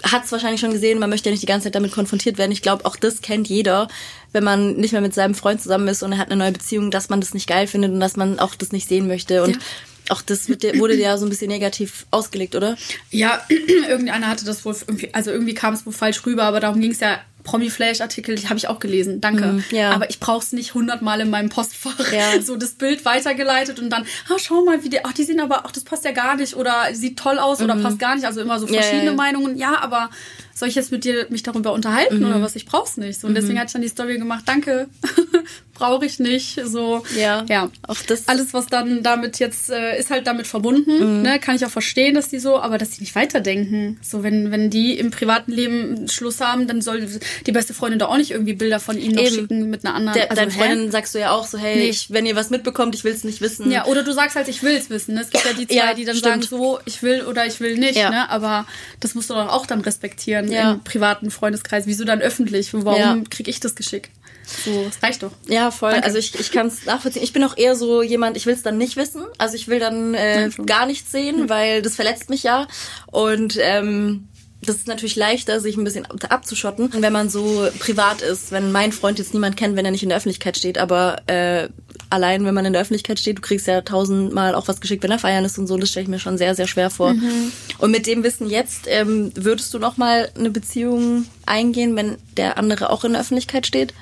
hat es wahrscheinlich schon gesehen, man möchte ja nicht die ganze Zeit damit konfrontiert werden. Ich glaube, auch das kennt jeder, wenn man nicht mehr mit seinem Freund zusammen ist und er hat eine neue Beziehung, dass man das nicht geil findet und dass man auch das nicht sehen möchte. Und ja auch das wurde dir ja so ein bisschen negativ ausgelegt, oder? Ja, irgendeiner hatte das wohl irgendwie, also irgendwie kam es wohl falsch rüber, aber darum ging es ja. Promi-Flash-Artikel, die habe ich auch gelesen, danke. Mm, ja. Aber ich brauche es nicht hundertmal in meinem Postfach. Ja. So das Bild weitergeleitet und dann, ah, schau mal, wie der, ach, die sehen aber, ach, das passt ja gar nicht oder sieht toll aus mhm. oder passt gar nicht. Also immer so verschiedene ja, Meinungen. Ja, aber soll ich jetzt mit dir mich darüber unterhalten mhm. oder was? Ich brauch's nicht. So, und deswegen mhm. hatte ich dann die Story gemacht, danke, brauche ich nicht. So, ja, ja. Auch das Alles, was dann damit jetzt äh, ist halt damit verbunden. Mhm. Ne? Kann ich auch verstehen, dass die so, aber dass die nicht weiterdenken. So, wenn, wenn die im privaten Leben Schluss haben, dann soll die beste Freundin da auch nicht irgendwie Bilder von ihnen noch schicken mit einer anderen. Der, also, deine Freundin sagst du ja auch so, hey, nee. ich, wenn ihr was mitbekommt, ich will's nicht wissen. Ja, oder du sagst halt, ich will's wissen. Ne? Es gibt ja die zwei, ja, die dann stimmt. sagen so, ich will oder ich will nicht. Ja. Ne? Aber das musst du doch auch dann respektieren ja. im privaten Freundeskreis. Wieso dann öffentlich? Warum ja. krieg ich das geschickt? So, das reicht doch. Ja, voll. Danke. Also ich, ich kann es nachvollziehen. Ich bin auch eher so jemand, ich will es dann nicht wissen. Also ich will dann äh, gar nichts sehen, mhm. weil das verletzt mich ja. Und ähm, das ist natürlich leichter, sich ein bisschen abzuschotten, wenn man so privat ist. Wenn mein Freund jetzt niemand kennt, wenn er nicht in der Öffentlichkeit steht, aber äh, allein, wenn man in der Öffentlichkeit steht, du kriegst ja tausendmal auch was geschickt, wenn er feiern ist und so. Das stelle ich mir schon sehr, sehr schwer vor. Mhm. Und mit dem Wissen jetzt, ähm, würdest du noch mal eine Beziehung eingehen, wenn der andere auch in der Öffentlichkeit steht?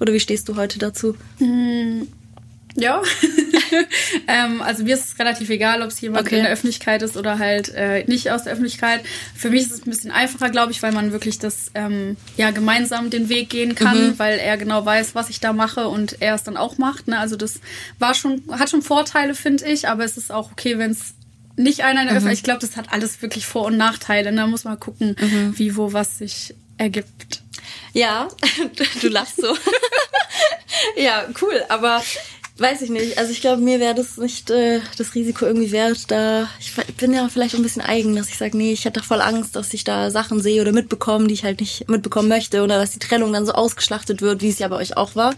Oder wie stehst du heute dazu? Mhm. Ja. ähm, also mir ist es relativ egal, ob es jemand okay. in der Öffentlichkeit ist oder halt äh, nicht aus der Öffentlichkeit. Für mich ist es ein bisschen einfacher, glaube ich, weil man wirklich das ähm, ja gemeinsam den Weg gehen kann, mhm. weil er genau weiß, was ich da mache und er es dann auch macht. Ne? Also das war schon, hat schon Vorteile, finde ich, aber es ist auch okay, wenn es nicht einer in der mhm. Öffentlichkeit. Ich glaube, das hat alles wirklich Vor- und Nachteile. Da muss man gucken, mhm. wie, wo, was sich ergibt. Ja, du lachst so. ja, cool. Aber Weiß ich nicht. Also ich glaube, mir wäre das nicht äh, das Risiko irgendwie wert. Da ich bin ja vielleicht ein bisschen eigen, dass ich sage, nee, ich hätte voll Angst, dass ich da Sachen sehe oder mitbekomme, die ich halt nicht mitbekommen möchte, oder dass die Trennung dann so ausgeschlachtet wird, wie es ja bei euch auch war.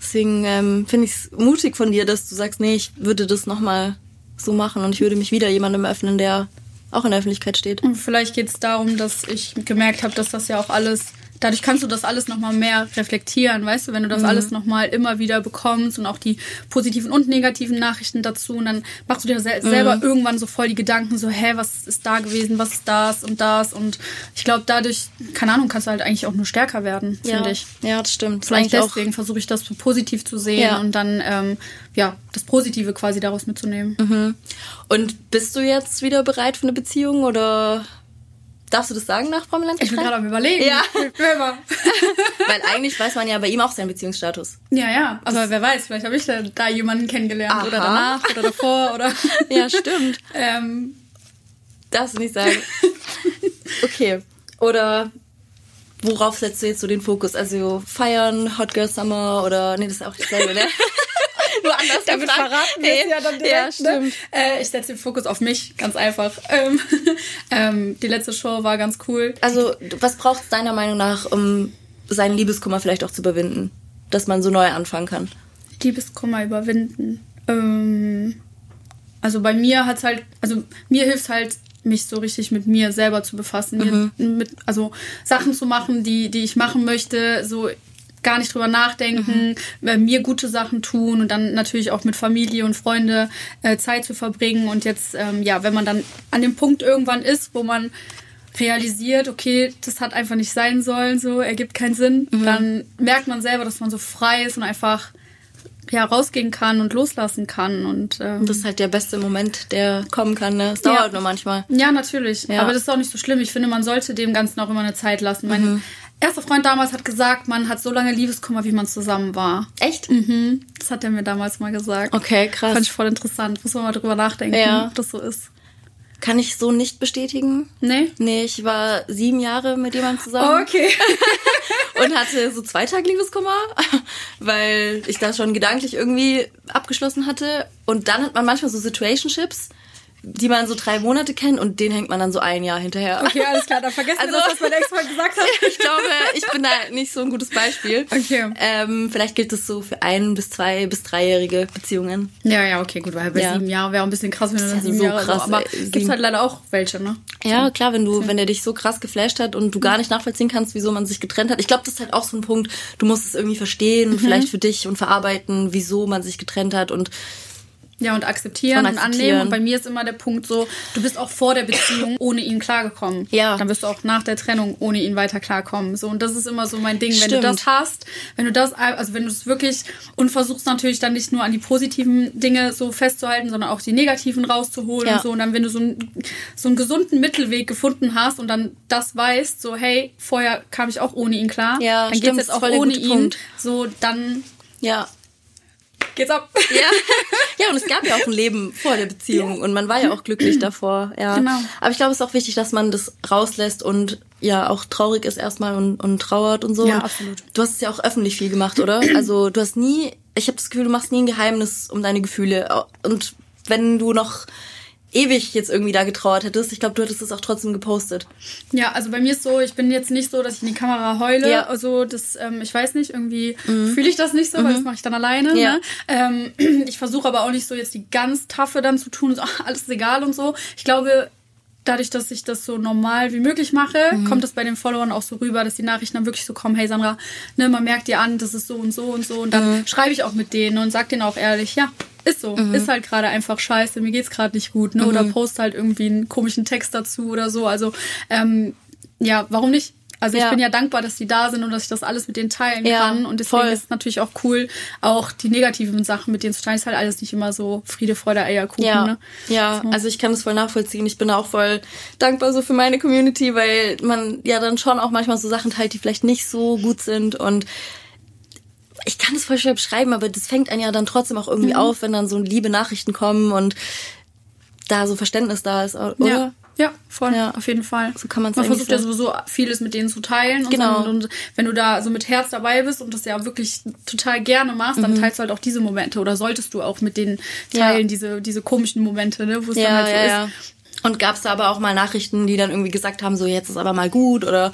Deswegen ähm, finde ich es mutig von dir, dass du sagst, nee, ich würde das nochmal so machen und ich würde mich wieder jemandem öffnen, der auch in der Öffentlichkeit steht. Und vielleicht geht es darum, dass ich gemerkt habe, dass das ja auch alles dadurch kannst du das alles nochmal mehr reflektieren, weißt du, wenn du das mhm. alles nochmal immer wieder bekommst und auch die positiven und negativen Nachrichten dazu und dann machst du dir sel mhm. selber irgendwann so voll die Gedanken, so, hä, was ist da gewesen, was ist das und das und ich glaube, dadurch, keine Ahnung, kannst du halt eigentlich auch nur stärker werden, ja. finde ich. Ja, das stimmt. Vielleicht deswegen versuche ich das so positiv zu sehen ja. und dann, ähm, ja, das Positive quasi daraus mitzunehmen. Mhm. Und bist du jetzt wieder bereit für eine Beziehung oder Darfst du das sagen nach Prominent? Ich bin gerade am überlegen. Ja. Weil eigentlich weiß man ja bei ihm auch seinen Beziehungsstatus. Ja, ja. Aber das wer weiß, vielleicht habe ich da, da jemanden kennengelernt Aha. oder danach oder davor oder. ja, stimmt. ähm. Darfst du nicht sagen. Okay. Oder worauf setzt du jetzt so den Fokus? Also feiern, Hot Girl Summer oder nee, das ist auch dasselbe, ne? Woanders Damit verraten hey. ja dann direkt, Ja, ne? stimmt. Ne? Äh, ich setze den Fokus auf mich, ganz einfach. Ähm, ähm, die letzte Show war ganz cool. Also, was braucht es deiner Meinung nach, um seinen Liebeskummer vielleicht auch zu überwinden? Dass man so neu anfangen kann? Liebeskummer überwinden. Ähm, also bei mir hat es halt, also mir hilft halt mich so richtig mit mir selber zu befassen, mhm. mit, also Sachen zu machen, die, die ich machen möchte, so gar nicht drüber nachdenken, mhm. mir gute Sachen tun und dann natürlich auch mit Familie und Freunde äh, Zeit zu verbringen. Und jetzt, ähm, ja, wenn man dann an dem Punkt irgendwann ist, wo man realisiert, okay, das hat einfach nicht sein sollen, so ergibt keinen Sinn, mhm. dann merkt man selber, dass man so frei ist und einfach ja, rausgehen kann und loslassen kann. Und ähm, das ist halt der beste Moment, der kommen kann. Ne? Es dauert ja. nur manchmal. Ja, natürlich. Ja. Aber das ist auch nicht so schlimm. Ich finde, man sollte dem Ganzen auch immer eine Zeit lassen. Mhm. Erster Freund damals hat gesagt, man hat so lange Liebeskummer, wie man zusammen war. Echt? Mhm. Das hat er mir damals mal gesagt. Okay, krass. Fand ich voll interessant. Muss man mal drüber nachdenken, ja. ob das so ist. Kann ich so nicht bestätigen. Nee? Nee, ich war sieben Jahre mit jemandem zusammen. Okay. und hatte so zwei Tage Liebeskummer, weil ich da schon gedanklich irgendwie abgeschlossen hatte. Und dann hat man manchmal so Situationships, die man so drei Monate kennt und den hängt man dann so ein Jahr hinterher. Okay, alles klar, dann vergessen also, wir das, was mein Ex mal gesagt hat. ich glaube, ich bin da nicht so ein gutes Beispiel. Okay. Ähm, vielleicht gilt das so für ein bis zwei bis dreijährige Beziehungen. Ja, ja, okay, gut, weil bei ja. sieben Jahren wäre auch ein bisschen krass, wenn du dann sieben so Jahre krass, so, aber ey, gibt's halt leider auch welche, ne? Ja, klar, wenn du, wenn der dich so krass geflasht hat und du gar nicht nachvollziehen kannst, wieso man sich getrennt hat. Ich glaube, das ist halt auch so ein Punkt, du musst es irgendwie verstehen, mhm. vielleicht für dich und verarbeiten, wieso man sich getrennt hat und ja, und akzeptieren, und annehmen. Und bei mir ist immer der Punkt so, du bist auch vor der Beziehung ohne ihn klargekommen. Ja. Dann wirst du auch nach der Trennung ohne ihn weiter klarkommen. So, und das ist immer so mein Ding. Stimmt. Wenn du das hast, wenn du das, also wenn du es wirklich und versuchst natürlich dann nicht nur an die positiven Dinge so festzuhalten, sondern auch die negativen rauszuholen ja. und so. Und dann, wenn du so, ein, so einen gesunden Mittelweg gefunden hast und dann das weißt, so, hey, vorher kam ich auch ohne ihn klar. Ja, dann geht es jetzt auch ohne ihn. So, dann ja geht's ab. Ja. ja, und es gab ja auch ein Leben vor der Beziehung ja. und man war ja auch glücklich davor. Ja. Genau. Aber ich glaube, es ist auch wichtig, dass man das rauslässt und ja auch traurig ist erstmal und, und trauert und so. Ja, absolut. Du hast es ja auch öffentlich viel gemacht, oder? Also du hast nie, ich habe das Gefühl, du machst nie ein Geheimnis um deine Gefühle. Und wenn du noch ewig jetzt irgendwie da getrauert hättest. Ich glaube, du hättest es auch trotzdem gepostet. Ja, also bei mir ist so, ich bin jetzt nicht so, dass ich in die Kamera heule. Ja. Also das, ähm, ich weiß nicht, irgendwie mhm. fühle ich das nicht so, weil das mhm. mache ich dann alleine. Ja. Ne? Ähm, ich versuche aber auch nicht so jetzt die ganz taffe dann zu tun, so ach, alles ist egal und so. Ich glaube, dadurch, dass ich das so normal wie möglich mache, mhm. kommt das bei den Followern auch so rüber, dass die Nachrichten dann wirklich so kommen, hey Sandra, ne, man merkt dir an, das ist so und so und so. Und dann mhm. schreibe ich auch mit denen und sag denen auch ehrlich, ja, ist so. Mhm. Ist halt gerade einfach scheiße, mir geht's gerade nicht gut, ne? Oder mhm. post halt irgendwie einen komischen Text dazu oder so. Also, ähm, ja, warum nicht? Also ja. ich bin ja dankbar, dass die da sind und dass ich das alles mit denen teilen ja, kann. Und deswegen voll. ist es natürlich auch cool, auch die negativen Sachen mit denen zu teilen. Ist halt alles nicht immer so Friede, Freude, Eierkuchen. Ja, ne? ja. So. also ich kann das voll nachvollziehen. Ich bin auch voll dankbar so für meine Community, weil man ja dann schon auch manchmal so Sachen teilt, die vielleicht nicht so gut sind und ich kann es voll schwer beschreiben, aber das fängt einen ja dann trotzdem auch irgendwie mhm. auf, wenn dann so liebe Nachrichten kommen und da so Verständnis da ist, oder? Ja. Ja, voll, ja. auf jeden Fall. So kann man's Man versucht ja sowieso vieles mit denen zu teilen. Und genau. So. Und wenn du da so mit Herz dabei bist und das ja wirklich total gerne machst, dann mhm. teilst du halt auch diese Momente oder solltest du auch mit denen teilen, ja. diese, diese komischen Momente, ne, wo es ja, dann halt so ja, ist. Und gab es da aber auch mal Nachrichten, die dann irgendwie gesagt haben, so jetzt ist aber mal gut oder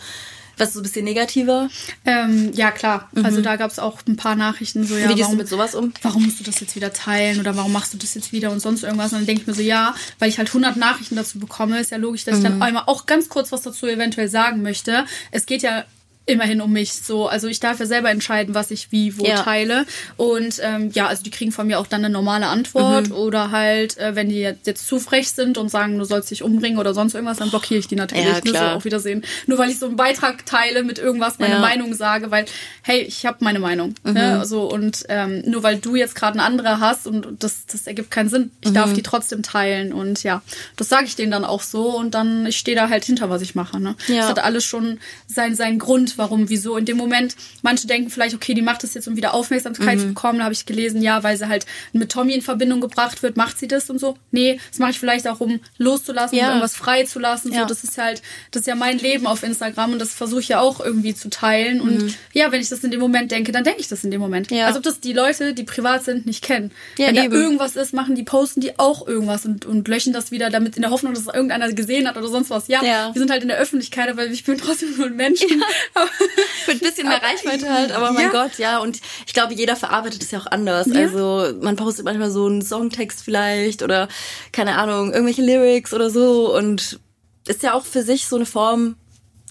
was so ein bisschen negativer? Ähm, ja, klar. Mhm. Also da gab es auch ein paar Nachrichten so, ja. Wie gehst warum, du mit sowas um? Warum musst du das jetzt wieder teilen oder warum machst du das jetzt wieder und sonst irgendwas? Und dann denke ich mir so, ja, weil ich halt 100 Nachrichten dazu bekomme, ist ja logisch, dass mhm. ich dann mhm. einmal auch ganz kurz was dazu eventuell sagen möchte. Es geht ja immerhin um mich so. Also ich darf ja selber entscheiden, was ich wie wo ja. teile. Und ähm, ja, also die kriegen von mir auch dann eine normale Antwort. Mhm. Oder halt, äh, wenn die jetzt zu frech sind und sagen, du sollst dich umbringen oder sonst irgendwas, dann blockiere ich die natürlich. Ja, klar. Ne, so, auf Wiedersehen. Nur weil ich so einen Beitrag teile mit irgendwas, meine ja. Meinung sage, weil, hey, ich habe meine Meinung. Ne? Mhm. Ne? So, und ähm, nur weil du jetzt gerade eine andere hast und das, das ergibt keinen Sinn. Ich mhm. darf die trotzdem teilen. Und ja, das sage ich denen dann auch so und dann, ich stehe da halt hinter, was ich mache. Ne? Ja. Das hat alles schon sein, seinen Grund, Grund, warum, wieso. In dem Moment, manche denken vielleicht, okay, die macht das jetzt, um wieder Aufmerksamkeit mhm. zu bekommen. Da habe ich gelesen, ja, weil sie halt mit Tommy in Verbindung gebracht wird, macht sie das und so. Nee, das mache ich vielleicht auch, um loszulassen, ja. um irgendwas freizulassen. Ja. So, das ist halt, das ist ja mein Leben auf Instagram und das versuche ich ja auch irgendwie zu teilen. Und mhm. ja, wenn ich das in dem Moment denke, dann denke ich das in dem Moment. Ja. Als ob das die Leute, die privat sind, nicht kennen. Ja, wenn eben. da irgendwas ist, machen die, posten die auch irgendwas und, und löschen das wieder, damit in der Hoffnung, dass es irgendeiner gesehen hat oder sonst was. Ja, ja. wir sind halt in der Öffentlichkeit, aber ich bin trotzdem nur ein Mensch. Ja. Mit ein bisschen mehr Reichweite halt, aber mein ja. Gott, ja. Und ich glaube, jeder verarbeitet es ja auch anders. Ja. Also man postet manchmal so einen Songtext vielleicht oder keine Ahnung, irgendwelche Lyrics oder so und ist ja auch für sich so eine Form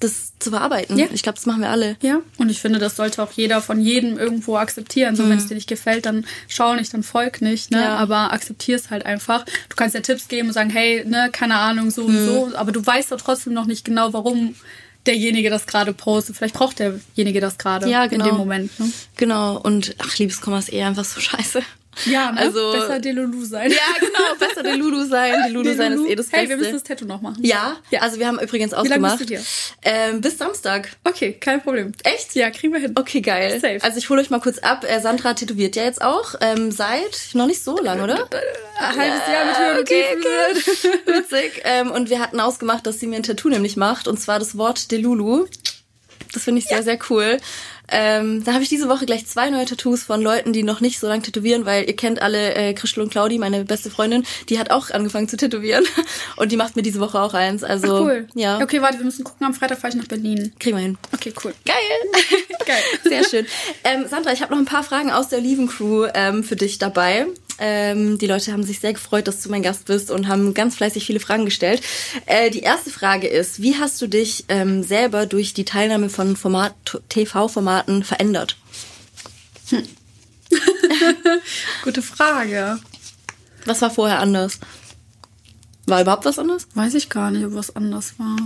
das zu verarbeiten. Ja. Ich glaube, das machen wir alle. Ja, und ich finde, das sollte auch jeder von jedem irgendwo akzeptieren. So, mhm. wenn es dir nicht gefällt, dann schau nicht, dann folg nicht, ne? Ja. Aber akzeptier es halt einfach. Du kannst ja Tipps geben und sagen, hey, ne, keine Ahnung, so mhm. und so, aber du weißt doch trotzdem noch nicht genau, warum derjenige das gerade postet. Vielleicht braucht derjenige das gerade ja, genau. in dem Moment. Ne? Genau. Und ach, Liebeskummer ist eher einfach so scheiße. Ja, ne? also besser Delulu sein. Ja, genau, besser Delulu sein. Delulu sein ist eh das Beste. Hey, wir müssen das Tattoo noch machen. Ja, ja. also wir haben übrigens ausgemacht. Wie lange bist du dir? Ähm, bis Samstag. Okay, kein Problem. Echt? Ja, kriegen wir hin. Okay, geil. Safe. Also ich hole euch mal kurz ab. Äh, Sandra tätowiert ja jetzt auch ähm, seit noch nicht so lang, oder? Ein halbes Jahr mit Höhen okay, okay. Witzig. Ähm, und wir hatten ausgemacht, dass sie mir ein Tattoo nämlich macht und zwar das Wort Delulu. Das finde ich sehr, ja. sehr cool. Ähm, da habe ich diese Woche gleich zwei neue Tattoos von Leuten, die noch nicht so lange tätowieren, weil ihr kennt alle äh, Christel und Claudi, meine beste Freundin, die hat auch angefangen zu tätowieren und die macht mir diese Woche auch eins. Also Ach, cool. Ja. Okay, warte, wir müssen gucken. Am Freitag fahre ich nach Berlin. Kriegen wir hin. Okay, cool. Geil. Geil. Sehr schön. Ähm, Sandra, ich habe noch ein paar Fragen aus der Olivencrew ähm, für dich dabei. Ähm, die Leute haben sich sehr gefreut, dass du mein Gast bist und haben ganz fleißig viele Fragen gestellt. Äh, die erste Frage ist, wie hast du dich ähm, selber durch die Teilnahme von Format, TV-Formaten verändert? Hm. Gute Frage. Was war vorher anders? War überhaupt was anders? Weiß ich gar nicht, ob was anders war.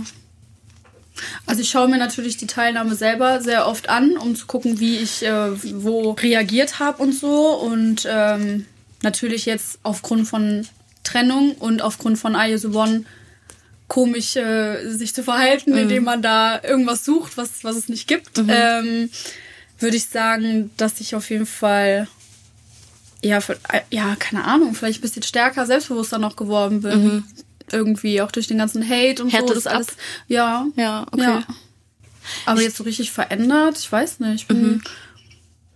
Also ich schaue mir natürlich die Teilnahme selber sehr oft an, um zu gucken, wie ich äh, wo reagiert habe und so. Und ähm, natürlich jetzt aufgrund von Trennung und aufgrund von I Use One komisch äh, sich zu verhalten, mhm. indem man da irgendwas sucht, was, was es nicht gibt, mhm. ähm, würde ich sagen, dass ich auf jeden Fall ja, für, ja, keine Ahnung, vielleicht ein bisschen stärker, selbstbewusster noch geworden bin. Mhm. Irgendwie, auch durch den ganzen Hate und Härtet so. Das alles. Ja. Ja, okay. Ja. Aber ich, jetzt so richtig verändert, ich weiß nicht. Ich bin mhm.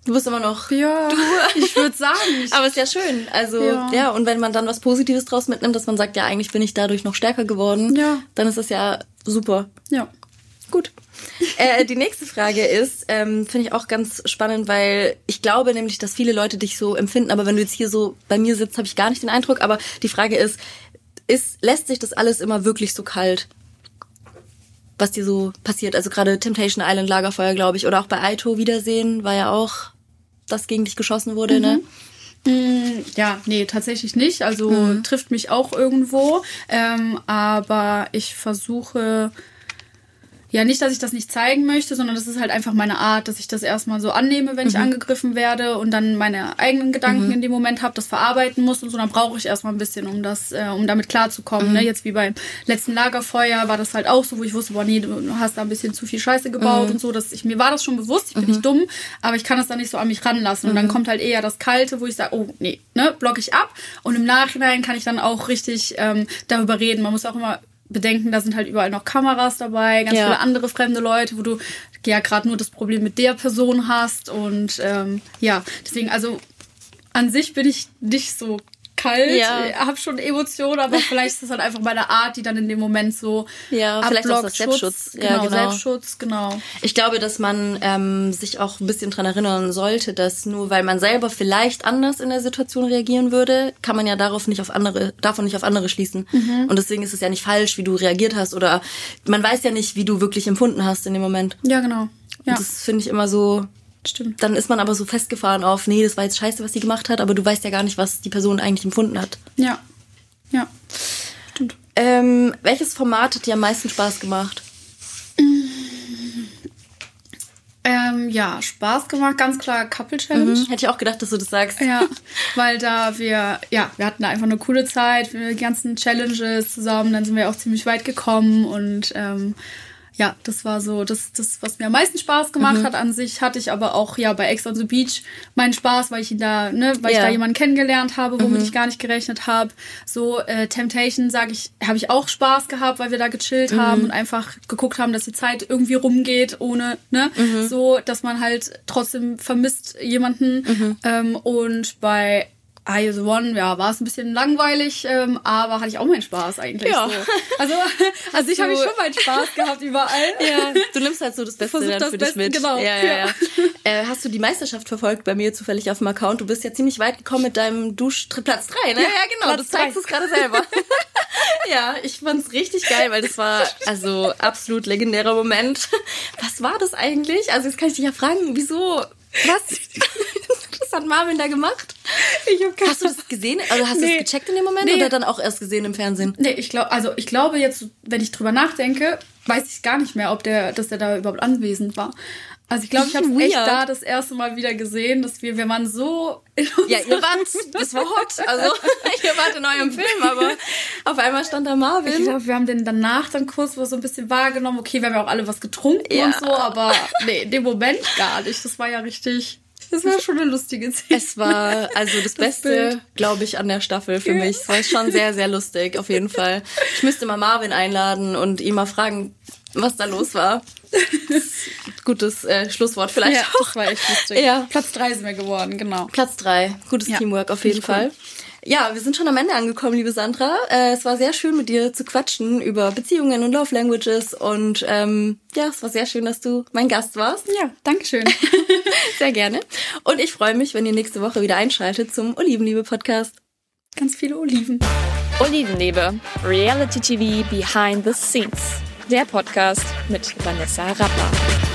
Du bist immer noch ja, du. Ich würde sagen. Aber ist ja schön. Also ja. ja. und wenn man dann was Positives draus mitnimmt, dass man sagt, ja, eigentlich bin ich dadurch noch stärker geworden, ja. dann ist das ja super. Ja. Gut. äh, die nächste Frage ist, ähm, finde ich auch ganz spannend, weil ich glaube nämlich, dass viele Leute dich so empfinden, aber wenn du jetzt hier so bei mir sitzt, habe ich gar nicht den Eindruck. Aber die Frage ist, ist, lässt sich das alles immer wirklich so kalt? was dir so passiert. Also gerade Temptation Island Lagerfeuer, glaube ich, oder auch bei Aito Wiedersehen war ja auch, das gegen dich geschossen wurde, ne? mhm. ne? Ja, nee, tatsächlich nicht. Also mhm. trifft mich auch irgendwo. Ähm, aber ich versuche ja, nicht, dass ich das nicht zeigen möchte, sondern das ist halt einfach meine Art, dass ich das erstmal so annehme, wenn mhm. ich angegriffen werde und dann meine eigenen Gedanken mhm. in dem Moment habe, das verarbeiten muss und so, dann brauche ich erstmal ein bisschen, um das, äh, um damit klarzukommen. Mhm. Ne? Jetzt wie beim letzten Lagerfeuer war das halt auch so, wo ich wusste, boah, nee, du hast da ein bisschen zu viel Scheiße gebaut mhm. und so. Dass ich, mir war das schon bewusst, ich bin nicht mhm. dumm, aber ich kann das dann nicht so an mich ranlassen. Und dann mhm. kommt halt eher das Kalte, wo ich sage, oh, nee, ne, block ich ab. Und im Nachhinein kann ich dann auch richtig ähm, darüber reden. Man muss auch immer bedenken, da sind halt überall noch Kameras dabei, ganz ja. viele andere fremde Leute, wo du ja gerade nur das Problem mit der Person hast. Und ähm, ja, deswegen, also an sich bin ich nicht so kalt, ja. habe schon Emotionen, aber vielleicht ist das halt einfach meine Art, die dann in dem Moment so ja, vielleicht auch das Selbstschutz. Genau, ja, genau, Selbstschutz, genau. Ich glaube, dass man ähm, sich auch ein bisschen dran erinnern sollte, dass nur weil man selber vielleicht anders in der Situation reagieren würde, kann man ja darauf nicht auf andere, davon nicht auf andere schließen. Mhm. Und deswegen ist es ja nicht falsch, wie du reagiert hast oder man weiß ja nicht, wie du wirklich empfunden hast in dem Moment. Ja, genau. Ja. Und das finde ich immer so Stimmt. Dann ist man aber so festgefahren auf, nee, das war jetzt scheiße, was sie gemacht hat, aber du weißt ja gar nicht, was die Person eigentlich empfunden hat. Ja. Ja. Stimmt. Ähm, welches Format hat dir am meisten Spaß gemacht? Ähm, ja, Spaß gemacht, ganz klar Couple Challenge. Mhm. Hätte ich auch gedacht, dass du das sagst. Ja, weil da wir, ja, wir hatten da einfach eine coole Zeit, wir die ganzen Challenges zusammen, dann sind wir auch ziemlich weit gekommen und ähm, ja, das war so das, das, was mir am meisten Spaß gemacht mhm. hat. An sich hatte ich aber auch ja bei Ex on the Beach meinen Spaß, weil ich ihn da, ne, weil ja. ich da jemanden kennengelernt habe, womit mhm. ich gar nicht gerechnet habe. So äh, Temptation, sage ich, habe ich auch Spaß gehabt, weil wir da gechillt mhm. haben und einfach geguckt haben, dass die Zeit irgendwie rumgeht, ohne, ne, mhm. so, dass man halt trotzdem vermisst jemanden. Mhm. Ähm, und bei I the One, ja, war es ein bisschen langweilig, ähm, aber hatte ich auch meinen Spaß eigentlich. Ja. So. Also, also ich habe schon meinen Spaß gehabt überall. Ja, du nimmst halt so das Beste dann das für dich mit. Genau. Ja, ja, ja. äh, hast du die Meisterschaft verfolgt bei mir zufällig auf dem Account? Du bist ja ziemlich weit gekommen mit deinem Dusch Platz 3, ne? Ja, ja genau. Platz du zeigst es gerade selber. ja, ich fand's richtig geil, weil das war also absolut legendärer Moment. Was war das eigentlich? Also jetzt kann ich dich ja fragen, wieso was? Was hat Marvin da gemacht? Ich hab hast du das gesehen? Also hast nee. du das gecheckt in dem Moment nee. oder dann auch erst gesehen im Fernsehen? Nee, ich glaube, also ich glaube jetzt, wenn ich drüber nachdenke, weiß ich gar nicht mehr, ob der, dass der da überhaupt anwesend war. Also ich glaube, ich habe echt da das erste Mal wieder gesehen, dass wir, wir waren so Ja, ihr wart, das war hot. Also ihr wart in eurem Film, aber auf einmal stand da Marvin. Ich glaube, wir haben den danach dann kurz so ein bisschen wahrgenommen. Okay, wir haben ja auch alle was getrunken ja. und so, aber nee, in dem Moment gar nicht. Das war ja richtig das war schon eine lustige Szene. Es war also das, das Beste, glaube ich, an der Staffel für ja. mich. Es war schon sehr, sehr lustig, auf jeden Fall. Ich müsste mal Marvin einladen und ihn mal fragen, was da los war. Gutes äh, Schlusswort vielleicht ja, auch. Das war echt lustig. Ja. Platz drei sind wir geworden, genau. Platz drei. Gutes ja. Teamwork auf jeden Fall. Cool. Ja, wir sind schon am Ende angekommen, liebe Sandra. Äh, es war sehr schön, mit dir zu quatschen über Beziehungen und Love Languages. Und ähm, ja, es war sehr schön, dass du mein Gast warst. Ja, danke schön. sehr gerne. Und ich freue mich, wenn ihr nächste Woche wieder einschaltet zum Olivenliebe-Podcast. Ganz viele Oliven. Olivenliebe, Reality TV Behind the Scenes. Der Podcast mit Vanessa Rapper.